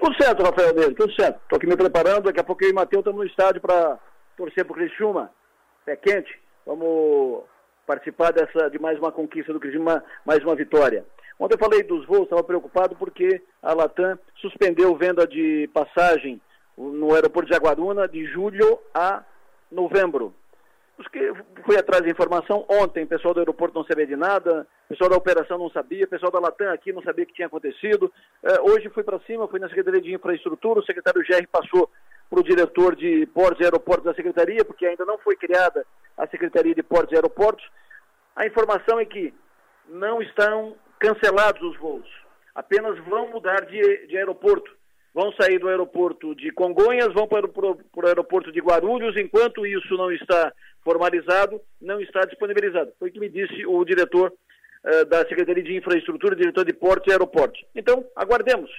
Tudo certo, Rafael Neves, tudo certo. Estou aqui me preparando, daqui a pouco eu e o Matheus estamos no estádio para torcer para o Criciúma. É quente, vamos participar dessa, de mais uma conquista do Criciúma, mais uma vitória. Ontem eu falei dos voos, estava preocupado porque a Latam suspendeu venda de passagem no aeroporto de Jaguaruna de julho a novembro. Porque fui atrás de informação ontem, pessoal do aeroporto não sabia de nada, pessoal da operação não sabia, pessoal da Latam aqui não sabia o que tinha acontecido. É, hoje fui para cima, fui na Secretaria de Infraestrutura, o secretário GR passou para o diretor de Portos e Aeroportos da Secretaria, porque ainda não foi criada a Secretaria de Portos e Aeroportos. A informação é que não estão cancelados os voos, apenas vão mudar de, de aeroporto vão sair do aeroporto de Congonhas, vão para o aeroporto de Guarulhos, enquanto isso não está formalizado, não está disponibilizado. Foi o que me disse o diretor uh, da Secretaria de Infraestrutura, diretor de Portos e Aeroportos. Então, aguardemos.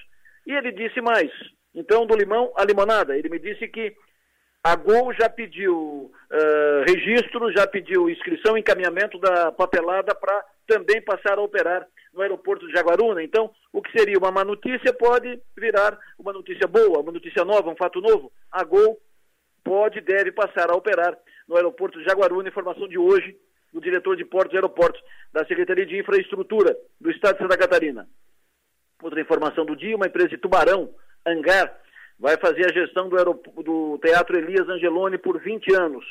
E ele disse mais. Então, do limão à limonada. Ele me disse que a Gol já pediu uh, registro, já pediu inscrição, encaminhamento da papelada para também passar a operar no aeroporto de Jaguaruna. Então, o que seria uma má notícia pode virar uma notícia boa, uma notícia nova, um fato novo. A Gol pode e deve passar a operar no aeroporto de Jaguaruna. Informação de hoje do diretor de portos e aeroportos da Secretaria de Infraestrutura do Estado de Santa Catarina. Outra informação do dia, uma empresa de Tubarão, Angar, vai fazer a gestão do, do Teatro Elias Angeloni por 20 anos.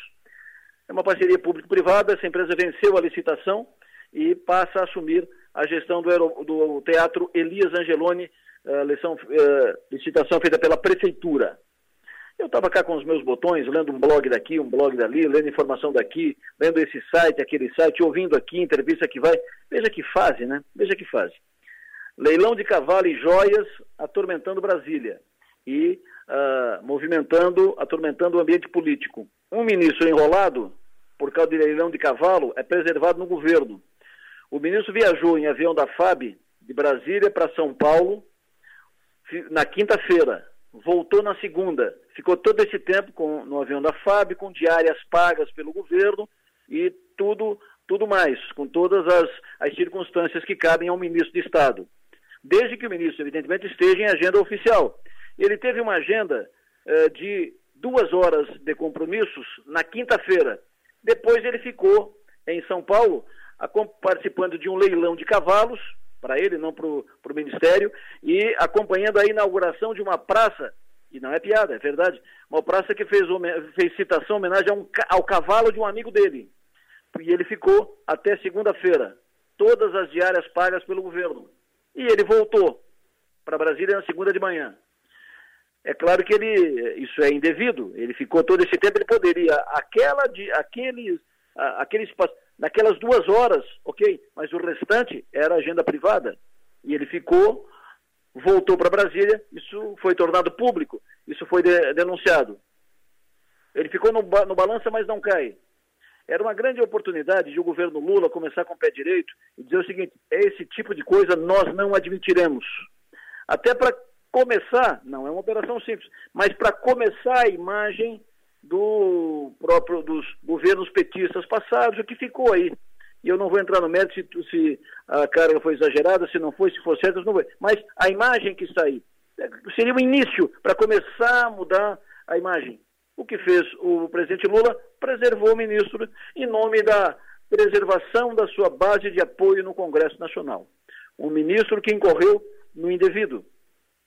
É uma parceria público-privada, essa empresa venceu a licitação e passa a assumir a gestão do, do Teatro Elias Angeloni, uh, uh, licitação feita pela Prefeitura. Eu estava cá com os meus botões, lendo um blog daqui, um blog dali, lendo informação daqui, lendo esse site, aquele site, ouvindo aqui, entrevista que vai. Veja que fase, né? Veja que fase. Leilão de cavalo e joias atormentando Brasília e uh, movimentando, atormentando o ambiente político. Um ministro enrolado por causa de leilão de cavalo é preservado no governo. O ministro viajou em avião da FAB de Brasília para São Paulo na quinta-feira, voltou na segunda, ficou todo esse tempo com, no avião da FAB, com diárias pagas pelo governo e tudo, tudo mais, com todas as, as circunstâncias que cabem ao ministro de Estado. Desde que o ministro, evidentemente, esteja em agenda oficial. Ele teve uma agenda eh, de duas horas de compromissos na quinta-feira. Depois ele ficou em São Paulo participando de um leilão de cavalos, para ele, não para o Ministério, e acompanhando a inauguração de uma praça, e não é piada, é verdade, uma praça que fez, fez citação, homenagem um, ao cavalo de um amigo dele. E ele ficou até segunda-feira, todas as diárias pagas pelo governo. E ele voltou para Brasília na segunda de manhã. É claro que ele, isso é indevido, ele ficou todo esse tempo, ele poderia, aquela de, aqueles, aquele espaço, naquelas duas horas, ok, mas o restante era agenda privada. E ele ficou, voltou para Brasília, isso foi tornado público, isso foi de, denunciado. Ele ficou no, no balança, mas não cai. Era uma grande oportunidade de o governo Lula começar com o pé direito e dizer o seguinte: esse tipo de coisa nós não admitiremos. Até para começar, não é uma operação simples, mas para começar a imagem do próprio dos governos petistas passados, o que ficou aí. E eu não vou entrar no mérito se, se a carga foi exagerada, se não foi, se for certo, não foi. Mas a imagem que está aí é, seria um início para começar a mudar a imagem. O que fez o presidente Lula? Preservou o ministro em nome da preservação da sua base de apoio no Congresso Nacional. Um ministro que incorreu no indevido.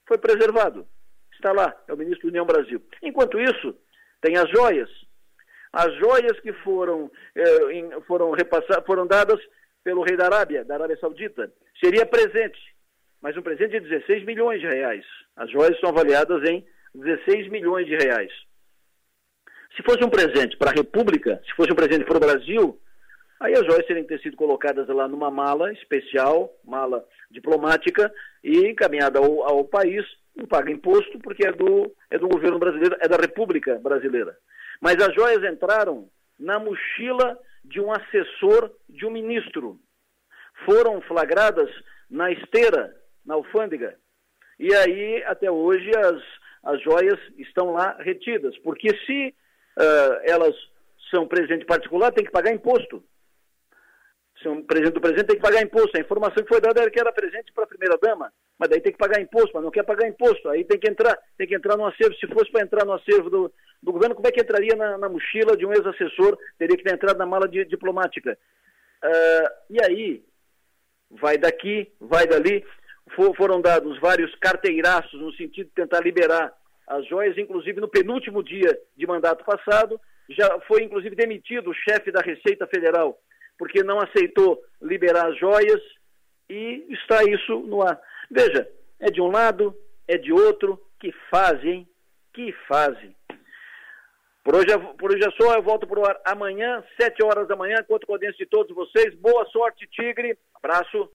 Foi preservado. Está lá, é o ministro da União Brasil. Enquanto isso, tem as joias. As joias que foram, eh, em, foram, repassadas, foram dadas pelo rei da Arábia, da Arábia Saudita. Seria presente, mas um presente de 16 milhões de reais. As joias são avaliadas em 16 milhões de reais. Se fosse um presente para a República, se fosse um presente para o Brasil, aí as joias teriam que ter sido colocadas lá numa mala especial, mala diplomática, e encaminhada ao, ao país não paga imposto porque é do, é do governo brasileiro, é da República Brasileira. Mas as joias entraram na mochila de um assessor de um ministro. Foram flagradas na esteira, na alfândega. E aí, até hoje, as, as joias estão lá retidas. Porque se uh, elas são presente particular, tem que pagar imposto. Se um presente do presidente tem que pagar imposto. A informação que foi dada era que era presente para a primeira-dama mas daí tem que pagar imposto, mas não quer pagar imposto, aí tem que entrar, tem que entrar no acervo. Se fosse para entrar no acervo do, do governo, como é que entraria na, na mochila de um ex-assessor? Teria que ter entrado na mala de, diplomática. Uh, e aí, vai daqui, vai dali. For, foram dados vários carteiraços no sentido de tentar liberar as joias, inclusive no penúltimo dia de mandato passado, já foi inclusive demitido o chefe da Receita Federal, porque não aceitou liberar as joias e está isso no ar. Veja, é de um lado, é de outro, que fase, hein? Que fase. Por hoje, é, por hoje é só, eu volto para o ar amanhã, sete horas da manhã, conto com a audiência de todos vocês. Boa sorte, Tigre. Abraço.